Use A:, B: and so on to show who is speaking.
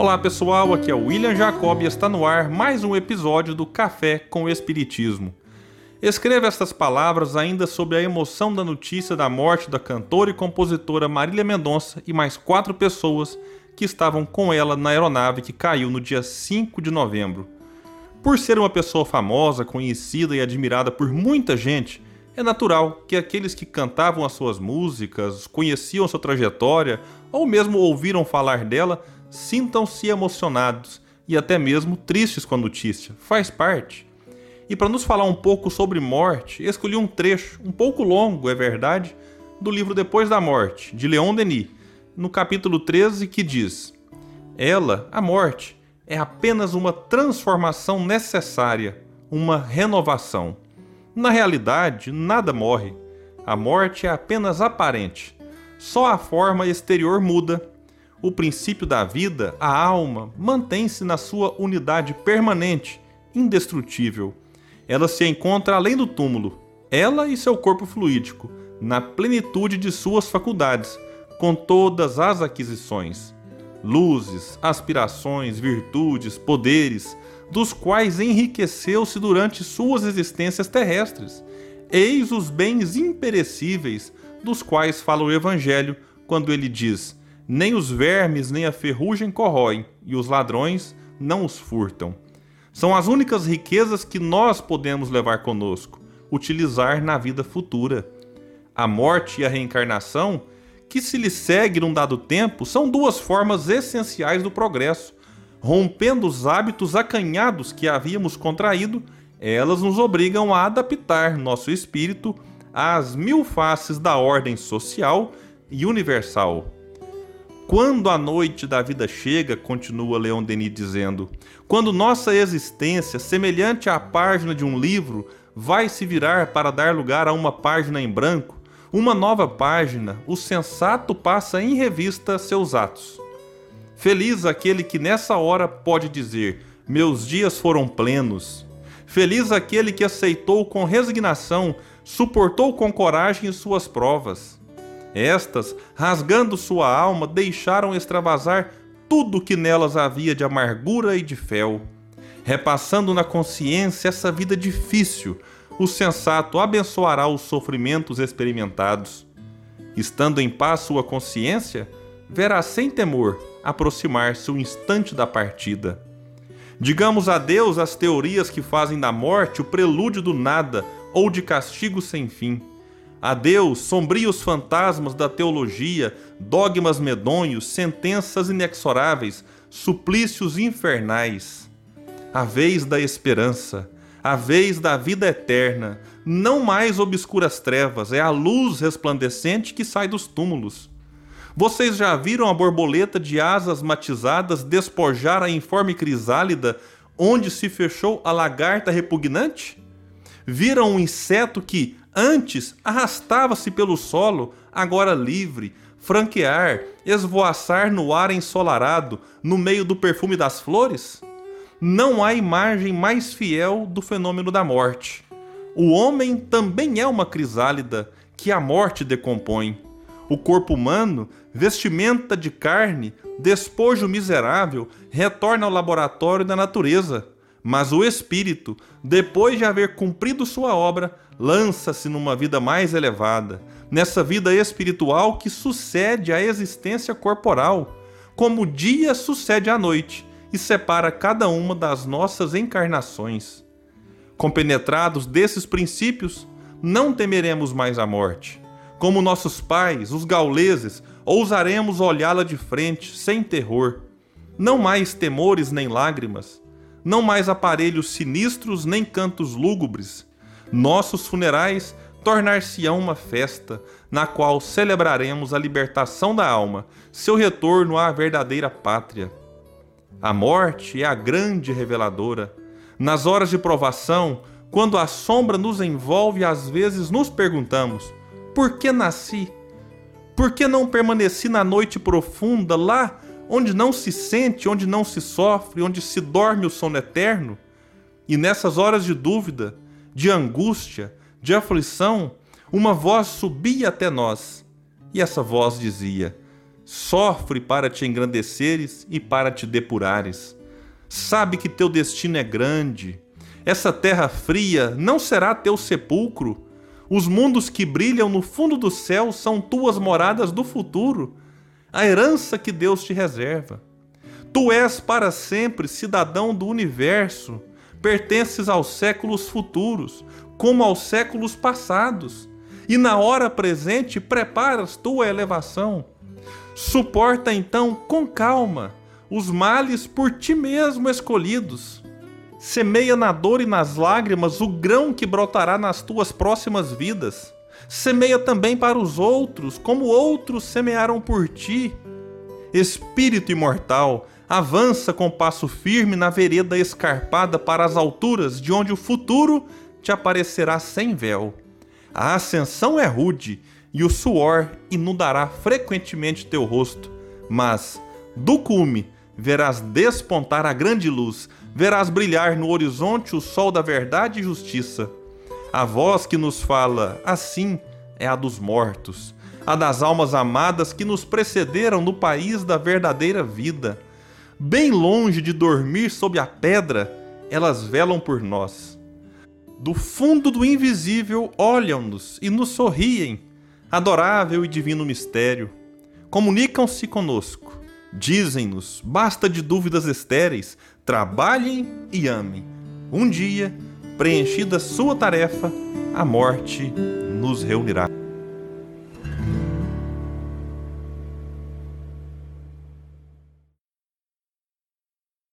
A: Olá pessoal, aqui é o William Jacob e está no ar mais um episódio do Café com Espiritismo. Escreva estas palavras ainda sobre a emoção da notícia da morte da cantora e compositora Marília Mendonça e mais quatro pessoas que estavam com ela na aeronave que caiu no dia 5 de novembro. Por ser uma pessoa famosa, conhecida e admirada por muita gente, é natural que aqueles que cantavam as suas músicas, conheciam sua trajetória ou mesmo ouviram falar dela sintam-se emocionados e até mesmo tristes com a notícia. Faz parte. E para nos falar um pouco sobre morte, escolhi um trecho, um pouco longo, é verdade, do livro Depois da Morte, de Leon Denis, no capítulo 13, que diz: Ela, a morte, é apenas uma transformação necessária, uma renovação. Na realidade, nada morre. A morte é apenas aparente. Só a forma exterior muda o princípio da vida, a alma, mantém-se na sua unidade permanente, indestrutível. Ela se encontra além do túmulo, ela e seu corpo fluídico, na plenitude de suas faculdades, com todas as aquisições, luzes, aspirações, virtudes, poderes, dos quais enriqueceu-se durante suas existências terrestres. Eis os bens imperecíveis dos quais fala o Evangelho quando ele diz: nem os vermes nem a ferrugem corroem, e os ladrões não os furtam. São as únicas riquezas que nós podemos levar conosco, utilizar na vida futura. A morte e a reencarnação, que se lhe segue num dado tempo, são duas formas essenciais do progresso. Rompendo os hábitos acanhados que havíamos contraído, elas nos obrigam a adaptar nosso espírito às mil faces da ordem social e universal. Quando a noite da vida chega, continua Leon Denis dizendo, quando nossa existência, semelhante à página de um livro, vai se virar para dar lugar a uma página em branco, uma nova página, o sensato passa em revista seus atos. Feliz aquele que nessa hora pode dizer: Meus dias foram plenos. Feliz aquele que aceitou com resignação, suportou com coragem suas provas. Estas, rasgando sua alma, deixaram extravasar tudo que nelas havia de amargura e de fel. Repassando na consciência essa vida difícil, o sensato abençoará os sofrimentos experimentados. Estando em paz sua consciência, verá sem temor aproximar-se o instante da partida. Digamos adeus às teorias que fazem da morte o prelúdio do nada ou de castigo sem fim. Adeus, sombrios fantasmas da teologia, dogmas medonhos, sentenças inexoráveis, suplícios infernais. A vez da esperança, a vez da vida eterna, não mais obscuras trevas, é a luz resplandecente que sai dos túmulos. Vocês já viram a borboleta de asas matizadas despojar a informe crisálida onde se fechou a lagarta repugnante? Viram um inseto que, Antes arrastava-se pelo solo, agora livre, franquear, esvoaçar no ar ensolarado, no meio do perfume das flores? Não há imagem mais fiel do fenômeno da morte. O homem também é uma crisálida que a morte decompõe. O corpo humano, vestimenta de carne, despojo miserável, retorna ao laboratório da natureza mas o espírito, depois de haver cumprido sua obra, lança-se numa vida mais elevada, nessa vida espiritual que sucede à existência corporal, como o dia sucede à noite e separa cada uma das nossas encarnações. Compenetrados desses princípios, não temeremos mais a morte. Como nossos pais, os gauleses, ousaremos olhá-la de frente, sem terror. Não mais temores nem lágrimas, não mais aparelhos sinistros nem cantos lúgubres. Nossos funerais tornar-se-ão uma festa, na qual celebraremos a libertação da alma, seu retorno à verdadeira pátria. A morte é a grande reveladora. Nas horas de provação, quando a sombra nos envolve, às vezes nos perguntamos: por que nasci? Por que não permaneci na noite profunda, lá onde não se sente, onde não se sofre, onde se dorme o sono eterno. E nessas horas de dúvida, de angústia, de aflição, uma voz subia até nós. E essa voz dizia: sofre para te engrandeceres e para te depurares. Sabe que teu destino é grande. Essa terra fria não será teu sepulcro. Os mundos que brilham no fundo do céu são tuas moradas do futuro, a herança que Deus te reserva. Tu és para sempre cidadão do universo, pertences aos séculos futuros, como aos séculos passados, e na hora presente preparas tua elevação. Suporta então com calma os males por ti mesmo escolhidos. Semeia na dor e nas lágrimas o grão que brotará nas tuas próximas vidas. Semeia também para os outros, como outros semearam por ti. Espírito imortal, avança com passo firme na vereda escarpada para as alturas, de onde o futuro te aparecerá sem véu. A ascensão é rude e o suor inundará frequentemente teu rosto, mas do cume verás despontar a grande luz, verás brilhar no horizonte o sol da verdade e justiça. A voz que nos fala assim é a dos mortos, a das almas amadas que nos precederam no país da verdadeira vida bem longe de dormir sob a pedra, elas velam por nós. Do fundo do invisível olham-nos e nos sorriem, adorável e divino mistério. Comunicam-se conosco, dizem-nos: basta de dúvidas estéreis, trabalhem e amem. Um dia, preenchida sua tarefa, a morte nos reunirá.